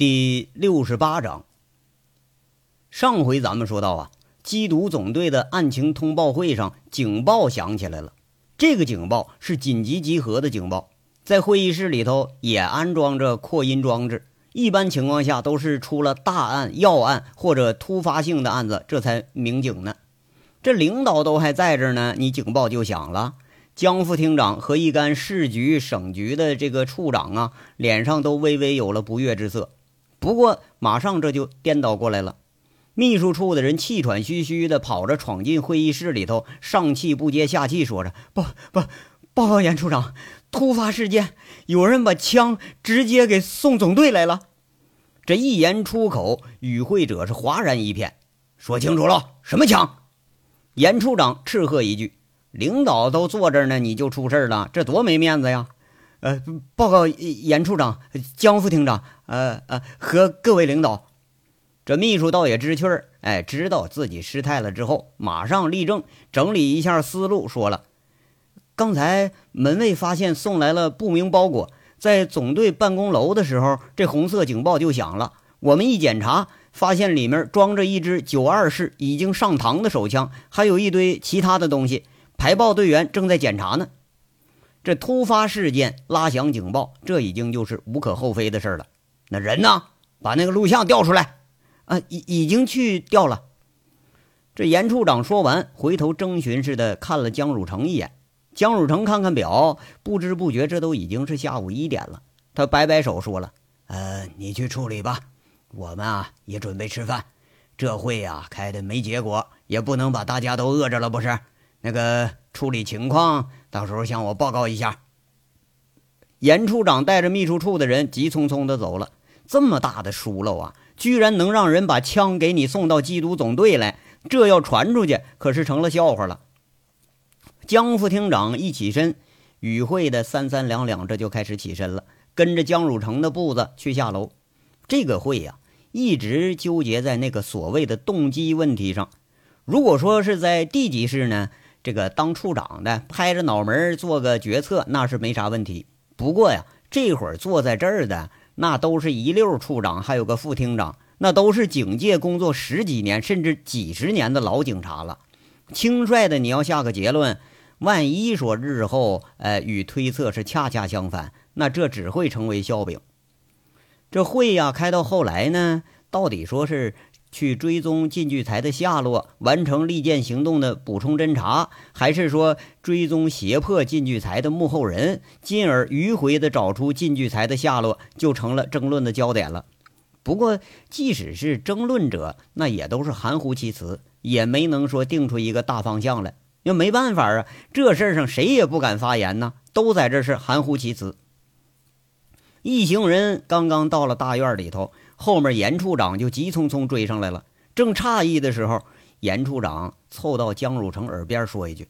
第六十八章。上回咱们说到啊，缉毒总队的案情通报会上，警报响起来了。这个警报是紧急集合的警报，在会议室里头也安装着扩音装置。一般情况下都是出了大案、要案或者突发性的案子，这才鸣警呢。这领导都还在这呢，你警报就响了。江副厅长和一干市局、省局的这个处长啊，脸上都微微有了不悦之色。不过，马上这就颠倒过来了。秘书处的人气喘吁吁的跑着闯进会议室里头，上气不接下气说着：“不不，报告严处长，突发事件，有人把枪直接给送总队来了。”这一言出口，与会者是哗然一片。说清楚了，什么枪？严处长斥喝一句：“领导都坐这儿呢，你就出事了，这多没面子呀！”呃，报告严处长、江副厅长，呃呃，和各位领导，这秘书倒也知趣儿，哎，知道自己失态了之后，马上立正，整理一下思路，说了：刚才门卫发现送来了不明包裹，在总队办公楼的时候，这红色警报就响了。我们一检查，发现里面装着一支九二式已经上膛的手枪，还有一堆其他的东西。排爆队员正在检查呢。这突发事件拉响警报，这已经就是无可厚非的事了。那人呢？把那个录像调出来。啊，已已经去调了。这严处长说完，回头征询似的看了江汝成一眼。江汝成看看表，不知不觉这都已经是下午一点了。他摆摆手说了：“呃，你去处理吧，我们啊也准备吃饭。这会呀开的没结果，也不能把大家都饿着了，不是？那个处理情况。”到时候向我报告一下。严处长带着秘书处的人急匆匆的走了。这么大的疏漏啊，居然能让人把枪给你送到缉毒总队来，这要传出去可是成了笑话了。江副厅长一起身，与会的三三两两这就开始起身了，跟着江汝成的步子去下楼。这个会呀，一直纠结在那个所谓的动机问题上。如果说是在地级市呢？这个当处长的拍着脑门做个决策，那是没啥问题。不过呀，这会儿坐在这儿的那都是一溜处长，还有个副厅长，那都是警界工作十几年甚至几十年的老警察了。轻率的你要下个结论，万一说日后，呃，与推测是恰恰相反，那这只会成为笑柄。这会呀，开到后来呢，到底说是？去追踪靳聚财的下落，完成利剑行动的补充侦查，还是说追踪胁迫靳聚财的幕后人，进而迂回的找出靳聚财的下落，就成了争论的焦点了。不过，即使是争论者，那也都是含糊其辞，也没能说定出一个大方向来。又没办法啊，这事儿上谁也不敢发言呢，都在这是含糊其辞。一行人刚刚到了大院里头。后面严处长就急匆匆追上来了，正诧异的时候，严处长凑到江汝成耳边说一句：“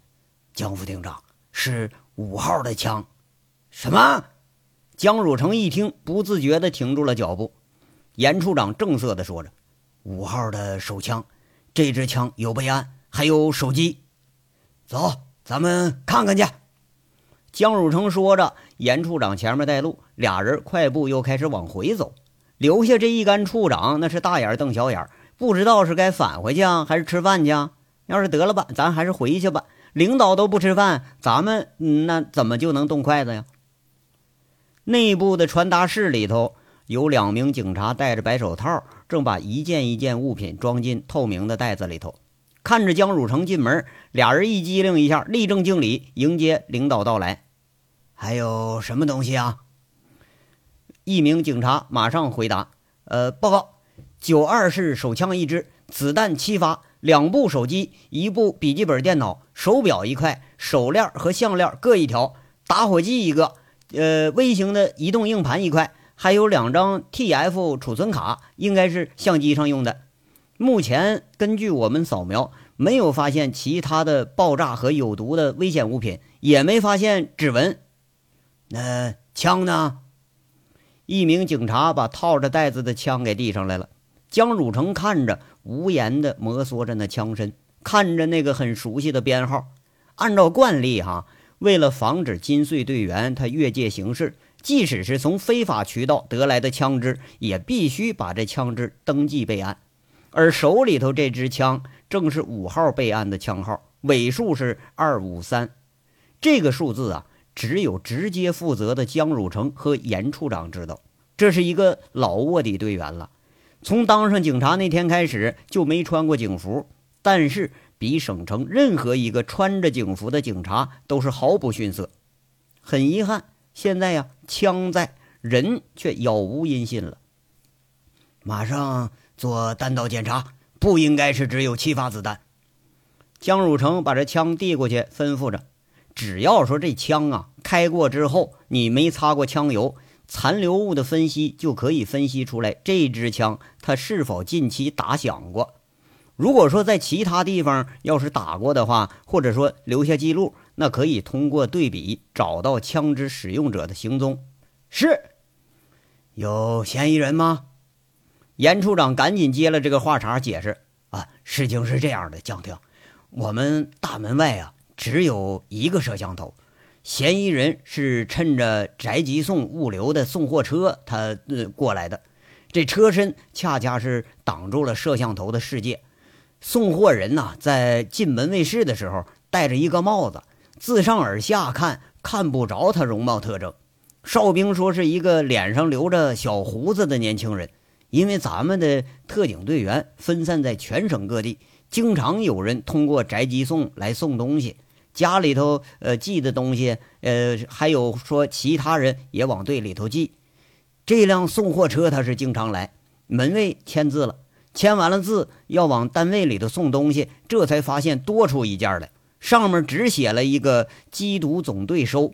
江副厅长是五号的枪。”什么？江汝成一听，不自觉地停住了脚步。严处长正色地说着：“五号的手枪，这支枪有备案，还有手机。走，咱们看看去。”江汝成说着，严处长前面带路，俩人快步又开始往回走。留下这一干处长，那是大眼瞪小眼，不知道是该返回去啊，还是吃饭去啊？要是得了吧，咱还是回去吧。领导都不吃饭，咱们那怎么就能动筷子呀？内部的传达室里头有两名警察戴着白手套，正把一件一件物品装进透明的袋子里头。看着江汝成进门，俩人一机灵一下，立正敬礼，迎接领导到来。还有什么东西啊？一名警察马上回答：“呃，报告，九二式手枪一支，子弹七发，两部手机，一部笔记本电脑，手表一块，手链和项链各一条，打火机一个，呃，微型的移动硬盘一块，还有两张 TF 储存卡，应该是相机上用的。目前根据我们扫描，没有发现其他的爆炸和有毒的危险物品，也没发现指纹。那枪呢？”一名警察把套着袋子的枪给递上来了。江汝成看着，无言的摩挲着那枪身，看着那个很熟悉的编号。按照惯例，哈，为了防止金穗队员他越界行事，即使是从非法渠道得来的枪支，也必须把这枪支登记备案。而手里头这支枪正是五号备案的枪号，尾数是二五三。这个数字啊，只有直接负责的江汝成和严处长知道。这是一个老卧底队员了，从当上警察那天开始就没穿过警服，但是比省城任何一个穿着警服的警察都是毫不逊色。很遗憾，现在呀，枪在，人却杳无音信了。马上。做弹道检查，不应该是只有七发子弹。江汝成把这枪递过去，吩咐着：“只要说这枪啊开过之后，你没擦过枪油，残留物的分析就可以分析出来这支枪它是否近期打响过。如果说在其他地方要是打过的话，或者说留下记录，那可以通过对比找到枪支使用者的行踪。是有嫌疑人吗？”严处长赶紧接了这个话茬，解释：“啊，事情是这样的，江婷，我们大门外啊只有一个摄像头，嫌疑人是趁着宅急送物流的送货车他呃过来的，这车身恰恰是挡住了摄像头的世界。送货人呐，在进门卫室的时候戴着一个帽子，自上而下看看不着他容貌特征。哨兵说是一个脸上留着小胡子的年轻人。”因为咱们的特警队员分散在全省各地，经常有人通过宅急送来送东西，家里头呃寄的东西，呃还有说其他人也往队里头寄。这辆送货车他是经常来，门卫签字了，签完了字要往单位里头送东西，这才发现多出一件来，上面只写了一个“缉毒总队收”。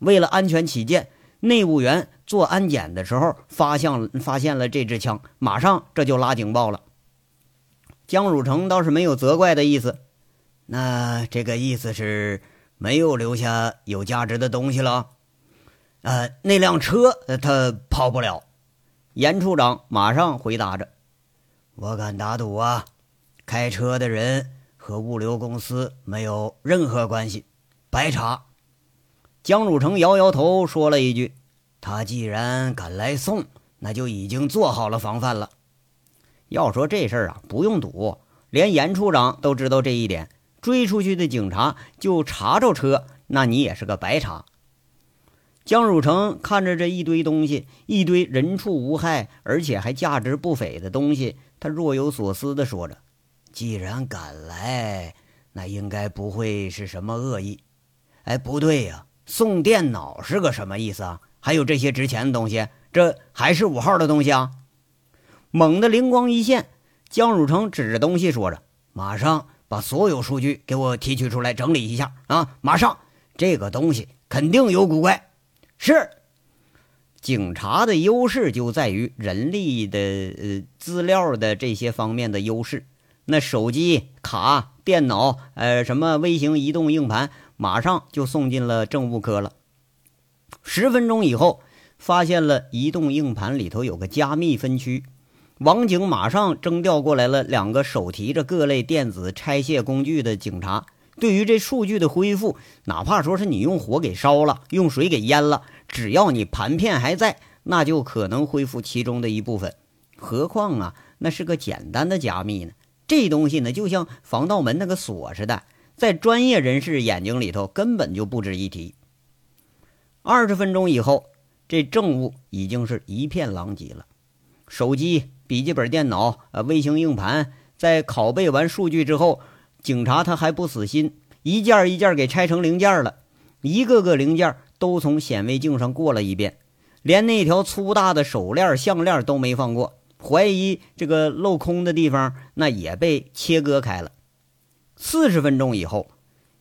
为了安全起见。内务员做安检的时候，发现发现了这支枪，马上这就拉警报了。江汝成倒是没有责怪的意思，那这个意思是没有留下有价值的东西了。呃，那辆车他跑不了。严处长马上回答着：“我敢打赌啊，开车的人和物流公司没有任何关系，白查。”江汝成摇摇头，说了一句：“他既然敢来送，那就已经做好了防范了。要说这事儿啊，不用赌，连严处长都知道这一点。追出去的警察就查着车，那你也是个白查。”江汝成看着这一堆东西，一堆人畜无害，而且还价值不菲的东西，他若有所思地说着：“既然敢来，那应该不会是什么恶意。哎，不对呀。”送电脑是个什么意思啊？还有这些值钱的东西，这还是五号的东西啊！猛地灵光一现，江汝成指着东西说着：“马上把所有数据给我提取出来，整理一下啊！马上，这个东西肯定有古怪。”是。警察的优势就在于人力的呃资料的这些方面的优势。那手机、卡、电脑，呃，什么微型移动硬盘。马上就送进了政务科了。十分钟以后，发现了移动硬盘里头有个加密分区，王警马上征调过来了两个手提着各类电子拆卸工具的警察。对于这数据的恢复，哪怕说是你用火给烧了，用水给淹了，只要你盘片还在，那就可能恢复其中的一部分。何况啊，那是个简单的加密呢，这东西呢，就像防盗门那个锁似的。在专业人士眼睛里头，根本就不值一提。二十分钟以后，这证物已经是一片狼藉了。手机、笔记本电脑、呃，微型硬盘，在拷贝完数据之后，警察他还不死心，一件一件给拆成零件了，一个个零件都从显微镜上过了一遍，连那条粗大的手链、项链都没放过，怀疑这个镂空的地方，那也被切割开了。四十分钟以后，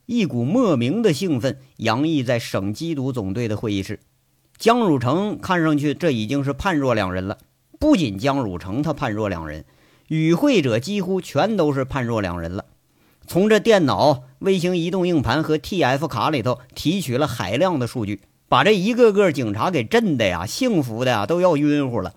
一股莫名的兴奋洋溢在省缉毒总队的会议室。江汝成看上去这已经是判若两人了。不仅江汝成他判若两人，与会者几乎全都是判若两人了。从这电脑、微型移动硬盘和 TF 卡里头提取了海量的数据，把这一个个警察给震的呀，幸福的呀都要晕乎了。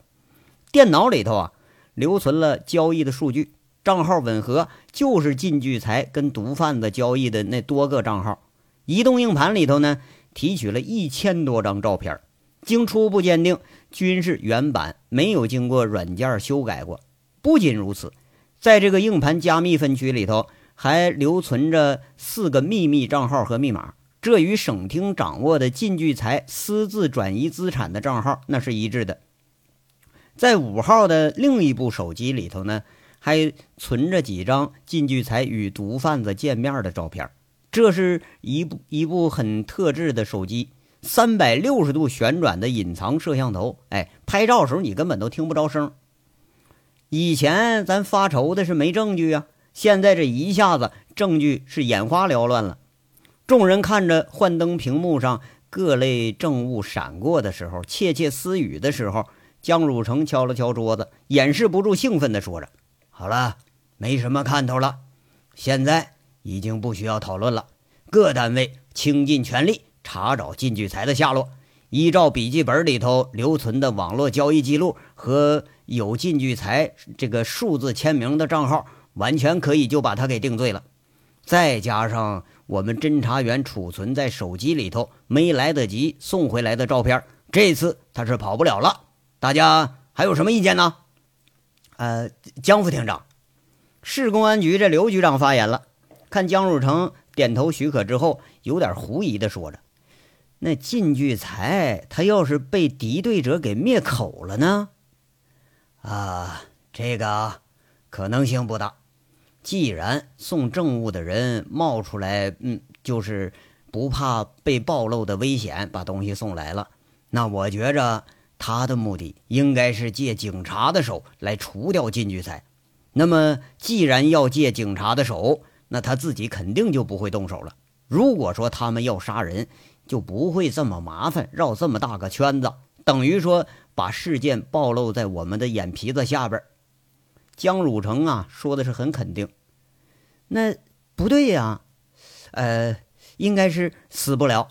电脑里头啊，留存了交易的数据。账号吻合，就是靳聚财跟毒贩子交易的那多个账号。移动硬盘里头呢，提取了一千多张照片，经初步鉴定，均是原版，没有经过软件修改过。不仅如此，在这个硬盘加密分区里头，还留存着四个秘密账号和密码，这与省厅掌握的靳聚财私自转移资产的账号那是一致的。在五号的另一部手机里头呢，还存着几张靳聚财与毒贩子见面的照片。这是一部一部很特制的手机，三百六十度旋转的隐藏摄像头。哎，拍照时候你根本都听不着声。以前咱发愁的是没证据啊，现在这一下子证据是眼花缭乱了。众人看着幻灯屏幕上各类证物闪过的时候，窃窃私语的时候，江汝成敲了敲桌子，掩饰不住兴奋地说着：“好了，没什么看头了，现在已经不需要讨论了。各单位倾尽全力查找靳聚财的下落，依照笔记本里头留存的网络交易记录和。”有靳聚财这个数字签名的账号，完全可以就把他给定罪了。再加上我们侦查员储存在手机里头没来得及送回来的照片，这次他是跑不了了。大家还有什么意见呢？呃，江副厅长，市公安局这刘局长发言了。看江汝成点头许可之后，有点狐疑的说着：“那靳聚财他要是被敌对者给灭口了呢？”啊，这个可能性不大。既然送证物的人冒出来，嗯，就是不怕被暴露的危险，把东西送来了，那我觉着他的目的应该是借警察的手来除掉靳聚财。那么，既然要借警察的手，那他自己肯定就不会动手了。如果说他们要杀人，就不会这么麻烦，绕这么大个圈子，等于说。把事件暴露在我们的眼皮子下边，江汝成啊说的是很肯定。那不对呀，呃，应该是死不了。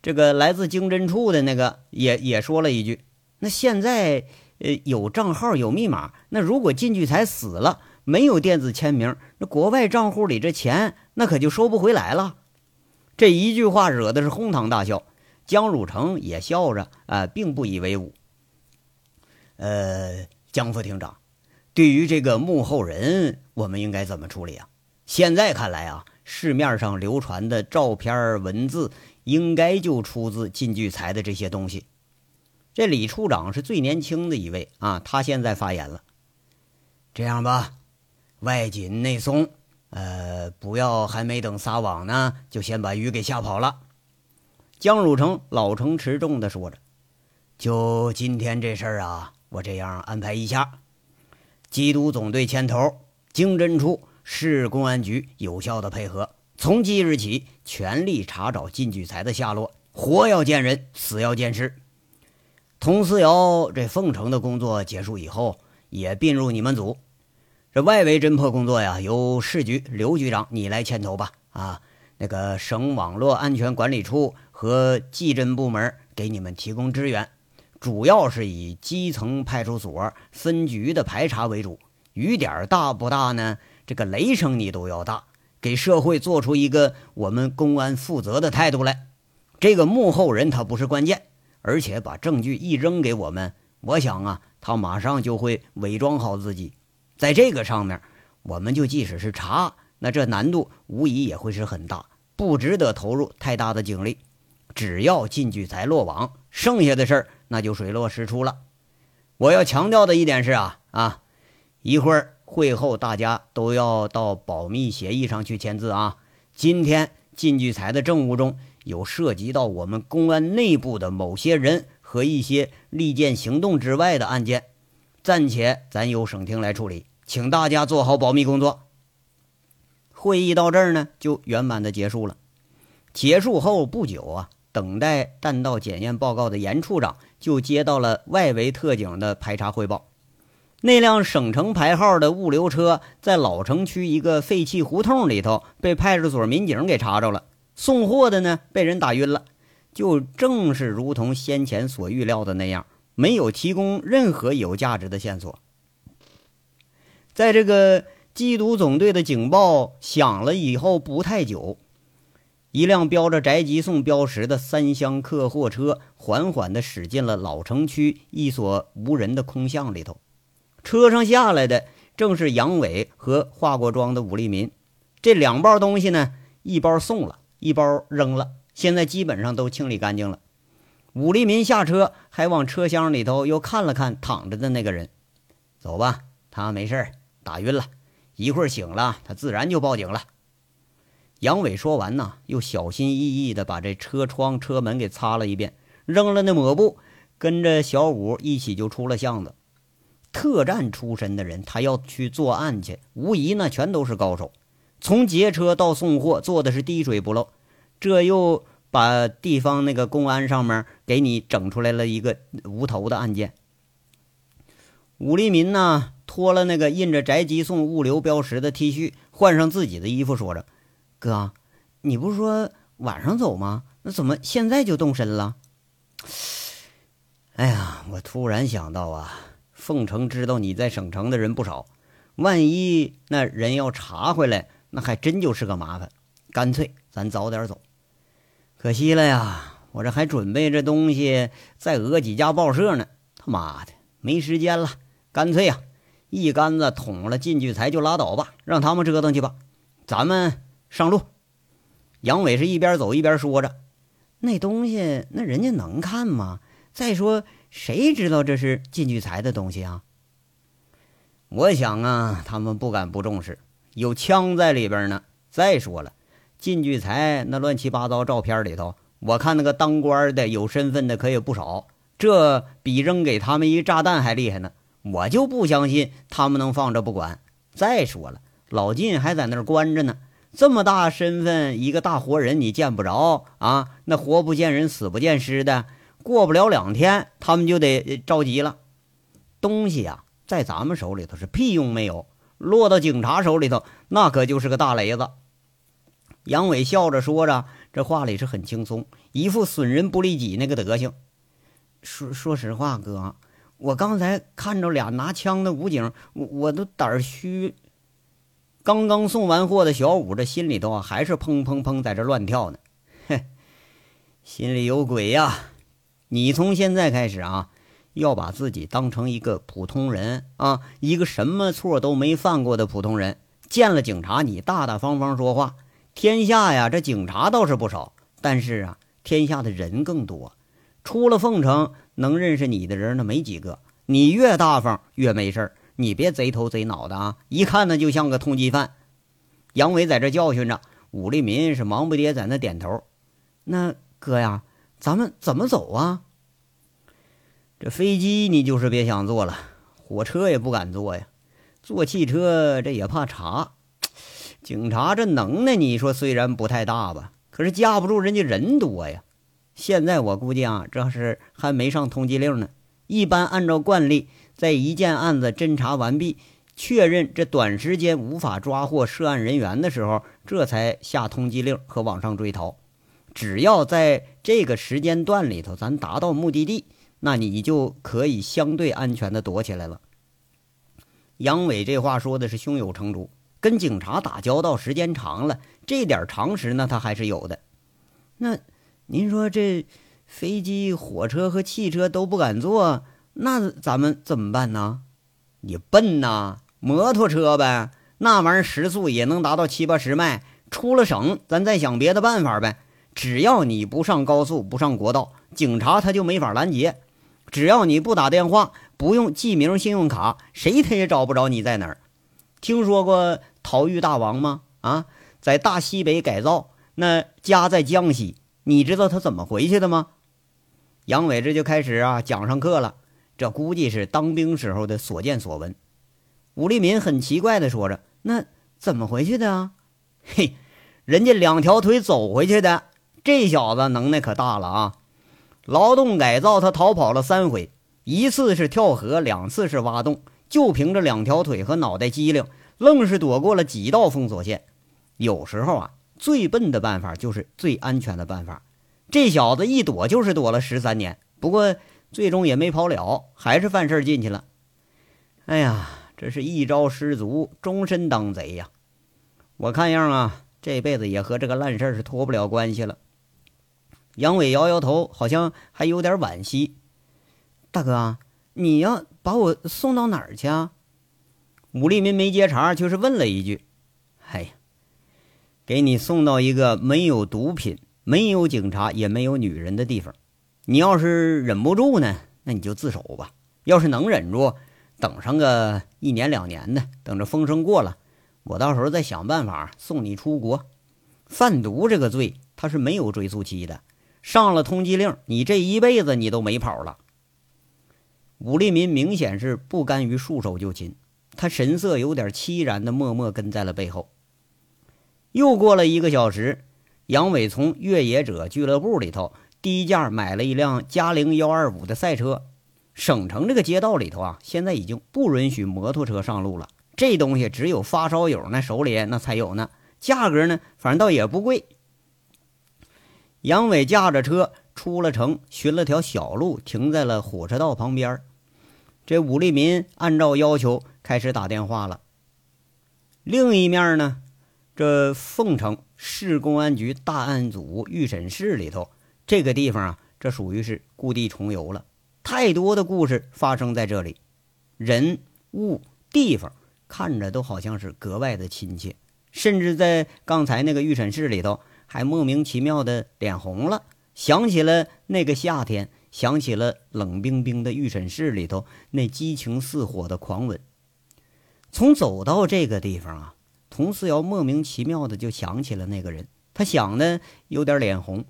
这个来自经侦处的那个也也说了一句：那现在呃有账号有密码，那如果进去才死了，没有电子签名，那国外账户里这钱那可就收不回来了。这一句话惹的是哄堂大笑，江汝成也笑着啊，并不以为忤。呃，江副厅长，对于这个幕后人，我们应该怎么处理啊？现在看来啊，市面上流传的照片、文字，应该就出自靳聚财的这些东西。这李处长是最年轻的一位啊，他现在发言了。这样吧，外紧内松，呃，不要还没等撒网呢，就先把鱼给吓跑了。江汝成老成持重的说着：“就今天这事儿啊。”我这样安排一下：缉毒总队牵头，经侦处、市公安局有效的配合，从即日起全力查找靳聚财的下落，活要见人，死要见尸。佟思瑶这奉承的工作结束以后，也并入你们组。这外围侦破工作呀，由市局刘局长你来牵头吧。啊，那个省网络安全管理处和技侦部门给你们提供支援。主要是以基层派出所分局的排查为主，雨点大不大呢？这个雷声你都要大，给社会做出一个我们公安负责的态度来。这个幕后人他不是关键，而且把证据一扔给我们，我想啊，他马上就会伪装好自己。在这个上面，我们就即使是查，那这难度无疑也会是很大，不值得投入太大的精力。只要进聚才落网，剩下的事儿。那就水落石出了。我要强调的一点是啊啊，一会儿会后大家都要到保密协议上去签字啊。今天靳聚财的证物中有涉及到我们公安内部的某些人和一些利剑行动之外的案件，暂且咱由省厅来处理，请大家做好保密工作。会议到这儿呢，就圆满的结束了。结束后不久啊。等待弹道检验报告的严处长就接到了外围特警的排查汇报。那辆省城牌号的物流车在老城区一个废弃胡同里头被派出所民警给查着了，送货的呢被人打晕了，就正是如同先前所预料的那样，没有提供任何有价值的线索。在这个缉毒总队的警报响了以后不太久。一辆标着“宅急送”标识的三厢客货车缓缓地驶进了老城区一所无人的空巷里头。车上下来的正是杨伟和化过妆的武立民。这两包东西呢，一包送了，一包扔了，现在基本上都清理干净了。武立民下车，还往车厢里头又看了看躺着的那个人。走吧，他没事打晕了，一会儿醒了，他自然就报警了。杨伟说完呢，又小心翼翼地把这车窗、车门给擦了一遍，扔了那抹布，跟着小五一起就出了巷子。特战出身的人，他要去作案去，无疑呢全都是高手。从劫车到送货，做的是滴水不漏。这又把地方那个公安上面给你整出来了一个无头的案件。武立民呢，脱了那个印着“宅急送”物流标识的 T 恤，换上自己的衣服，说着。哥，你不是说晚上走吗？那怎么现在就动身了？哎呀，我突然想到啊，凤城知道你在省城的人不少，万一那人要查回来，那还真就是个麻烦。干脆咱早点走。可惜了呀，我这还准备着东西，再讹几家报社呢。他妈的，没时间了。干脆呀，一竿子捅了靳聚财就拉倒吧，让他们折腾去吧。咱们。上路，杨伟是一边走一边说着：“那东西，那人家能看吗？再说，谁知道这是靳聚财的东西啊？”我想啊，他们不敢不重视，有枪在里边呢。再说了，靳聚财那乱七八糟照片里头，我看那个当官的、有身份的可也不少，这比扔给他们一炸弹还厉害呢。我就不相信他们能放着不管。再说了，老靳还在那儿关着呢。这么大身份，一个大活人你见不着啊？那活不见人，死不见尸的，过不了两天，他们就得着急了。东西呀，在咱们手里头是屁用没有，落到警察手里头，那可就是个大雷子。杨伟笑着说着，这话里是很轻松，一副损人不利己那个德行。说说实话，哥，我刚才看着俩拿枪的武警，我我都胆虚。刚刚送完货的小五，这心里头啊还是砰砰砰在这乱跳呢。嘿，心里有鬼呀！你从现在开始啊，要把自己当成一个普通人啊，一个什么错都没犯过的普通人。见了警察，你大大方方说话。天下呀，这警察倒是不少，但是啊，天下的人更多。出了凤城，能认识你的人那没几个。你越大方，越没事儿。你别贼头贼脑的啊！一看呢就像个通缉犯。杨伟在这教训着，武立民是忙不迭在那点头。那哥呀，咱们怎么走啊？这飞机你就是别想坐了，火车也不敢坐呀。坐汽车这也怕查，警察这能耐你说虽然不太大吧，可是架不住人家人多呀。现在我估计啊，这是还没上通缉令呢。一般按照惯例。在一件案子侦查完毕，确认这短时间无法抓获涉案人员的时候，这才下通缉令和网上追逃。只要在这个时间段里头，咱达到目的地，那你就可以相对安全的躲起来了。杨伟这话说的是胸有成竹，跟警察打交道时间长了，这点常识呢他还是有的。那您说这飞机、火车和汽车都不敢坐？那咱们怎么办呢？你笨呐，摩托车呗，那玩意儿时速也能达到七八十迈。出了省，咱再想别的办法呗。只要你不上高速，不上国道，警察他就没法拦截。只要你不打电话，不用记名信用卡，谁他也找不着你在哪儿。听说过逃狱大王吗？啊，在大西北改造，那家在江西，你知道他怎么回去的吗？杨伟这就开始啊讲上课了。这估计是当兵时候的所见所闻。武立民很奇怪的说着：“那怎么回去的啊？”“嘿，人家两条腿走回去的。这小子能耐可大了啊！劳动改造他逃跑了三回，一次是跳河，两次是挖洞，就凭着两条腿和脑袋机灵，愣是躲过了几道封锁线。有时候啊，最笨的办法就是最安全的办法。这小子一躲就是躲了十三年。不过。最终也没跑了，还是犯事儿进去了。哎呀，这是一朝失足，终身当贼呀！我看样啊，这辈子也和这个烂事儿是脱不了关系了。杨伟摇摇头，好像还有点惋惜。大哥，你要把我送到哪儿去啊？武立民没接茬，就是问了一句：“哎呀，给你送到一个没有毒品、没有警察、也没有女人的地方。你要是忍不住呢，那你就自首吧。要是能忍住，等上个一年两年的，等着风声过了，我到时候再想办法送你出国。贩毒这个罪，它是没有追诉期的。”上了通缉令，你这一辈子你都没跑了。武立民明显是不甘于束手就擒，他神色有点凄然的默默跟在了背后。又过了一个小时，杨伟从越野者俱乐部里头低价买了一辆嘉陵幺二五的赛车。省城这个街道里头啊，现在已经不允许摩托车上路了，这东西只有发烧友那手里那才有呢。价格呢，反正倒也不贵。杨伟驾着车出了城，寻了条小路，停在了火车道旁边。这武立民按照要求开始打电话了。另一面呢，这凤城市公安局大案组预审室里头，这个地方啊，这属于是故地重游了。太多的故事发生在这里，人物地方看着都好像是格外的亲切，甚至在刚才那个预审室里头。还莫名其妙的脸红了，想起了那个夏天，想起了冷冰冰的预审室里头那激情似火的狂吻。从走到这个地方啊，佟思瑶莫名其妙的就想起了那个人，他想的有点脸红。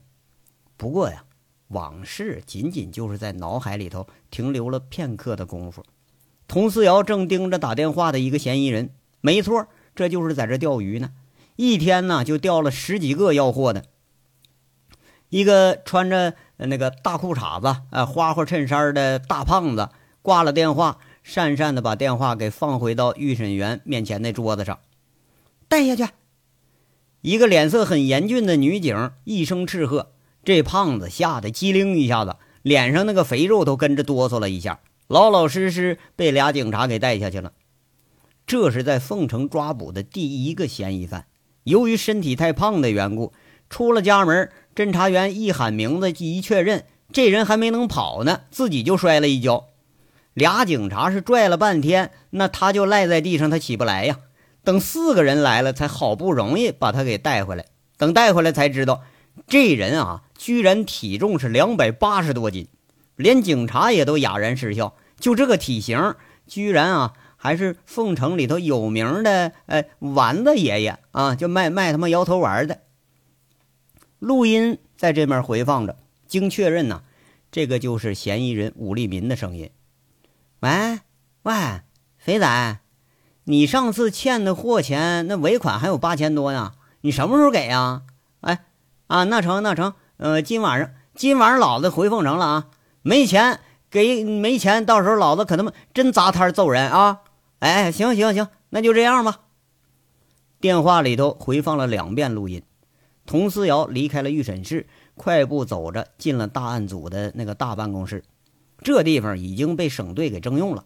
不过呀，往事仅仅就是在脑海里头停留了片刻的功夫。佟思瑶正盯着打电话的一个嫌疑人，没错，这就是在这钓鱼呢。一天呢，就钓了十几个要货的。一个穿着那个大裤衩子、呃花花衬衫的大胖子挂了电话，讪讪的把电话给放回到预审员面前那桌子上，带下去。一个脸色很严峻的女警一声斥喝，这胖子吓得机灵一下子，脸上那个肥肉都跟着哆嗦了一下，老老实实被俩警察给带下去了。这是在凤城抓捕的第一个嫌疑犯。由于身体太胖的缘故，出了家门，侦查员一喊名字，一确认，这人还没能跑呢，自己就摔了一跤。俩警察是拽了半天，那他就赖在地上，他起不来呀。等四个人来了，才好不容易把他给带回来。等带回来才知道，这人啊，居然体重是两百八十多斤，连警察也都哑然失笑。就这个体型，居然啊！还是凤城里头有名的，呃，丸子爷爷啊，就卖卖他妈摇头丸的。录音在这面回放着，经确认呢，这个就是嫌疑人武立民的声音。喂喂，肥仔，你上次欠的货钱，那尾款还有八千多呢，你什么时候给呀？哎，啊，那成那成，呃，今晚上今晚上老子回凤城了啊，没钱给没钱，到时候老子可他妈真砸摊揍人啊！哎，行行行，那就这样吧。电话里头回放了两遍录音。佟思瑶离开了预审室，快步走着进了大案组的那个大办公室。这地方已经被省队给征用了，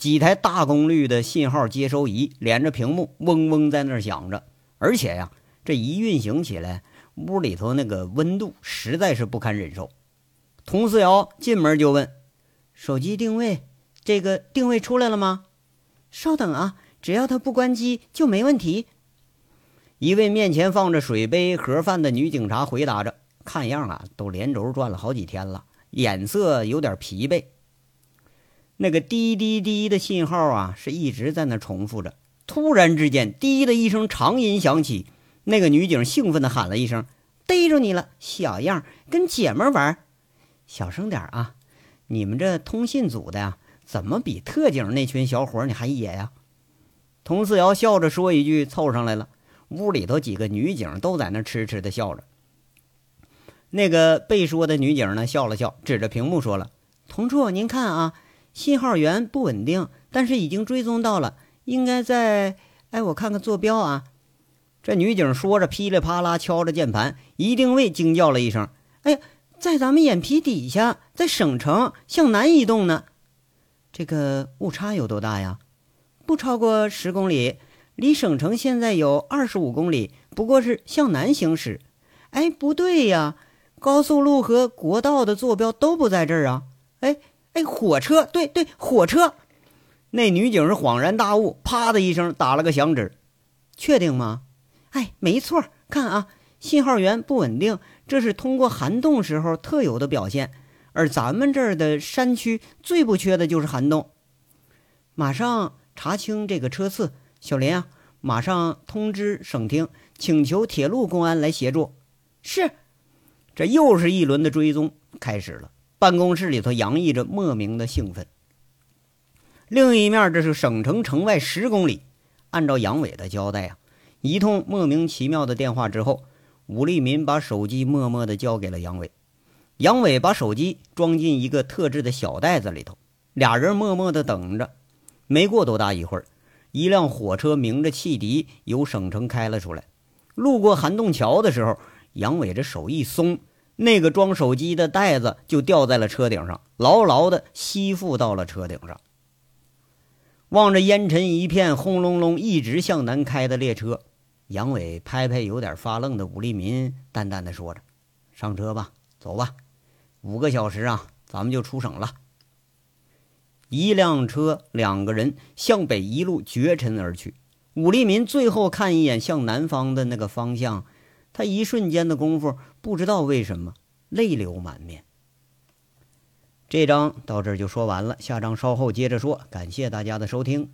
几台大功率的信号接收仪连着屏幕，嗡嗡在那儿响着。而且呀，这一运行起来，屋里头那个温度实在是不堪忍受。佟思瑶进门就问：“手机定位，这个定位出来了吗？”稍等啊，只要他不关机就没问题。一位面前放着水杯盒饭的女警察回答着，看样啊，都连轴转了好几天了，眼色有点疲惫。那个滴滴滴的信号啊，是一直在那重复着。突然之间，滴的一声长音响起，那个女警兴奋地喊了一声：“逮住你了，小样，跟姐们玩！小声点啊，你们这通信组的呀。”怎么比特警那群小伙你还野呀？佟四瑶笑着说一句，凑上来了。屋里头几个女警都在那痴痴的笑着。那个被说的女警呢，笑了笑，指着屏幕说了：“同处，您看啊，信号源不稳定，但是已经追踪到了，应该在……哎，我看看坐标啊。”这女警说着，噼里啪啦敲着键盘，一定位惊叫了一声：“哎呀，在咱们眼皮底下，在省城向南移动呢。”这个误差有多大呀？不超过十公里，离省城现在有二十五公里，不过是向南行驶。哎，不对呀，高速路和国道的坐标都不在这儿啊！哎哎，火车，对对，火车。那女警是恍然大悟，啪的一声打了个响指。确定吗？哎，没错，看啊，信号源不稳定，这是通过涵洞时候特有的表现。而咱们这儿的山区最不缺的就是涵洞。马上查清这个车次，小林啊，马上通知省厅，请求铁路公安来协助。是，这又是一轮的追踪开始了。办公室里头洋溢着莫名的兴奋。另一面，这是省城城外十公里。按照杨伟的交代啊，一通莫名其妙的电话之后，武立民把手机默默的交给了杨伟。杨伟把手机装进一个特制的小袋子里头，俩人默默的等着。没过多大一会儿，一辆火车鸣着汽笛由省城开了出来。路过涵洞桥的时候，杨伟这手一松，那个装手机的袋子就掉在了车顶上，牢牢地吸附到了车顶上。望着烟尘一片、轰隆隆一直向南开的列车，杨伟拍拍有点发愣的武立民，淡淡的说着：“上车吧，走吧，五个小时啊，咱们就出省了。”一辆车，两个人向北一路绝尘而去。武立民最后看一眼向南方的那个方向，他一瞬间的功夫，不知道为什么泪流满面。这章到这儿就说完了，下章稍后接着说。感谢大家的收听。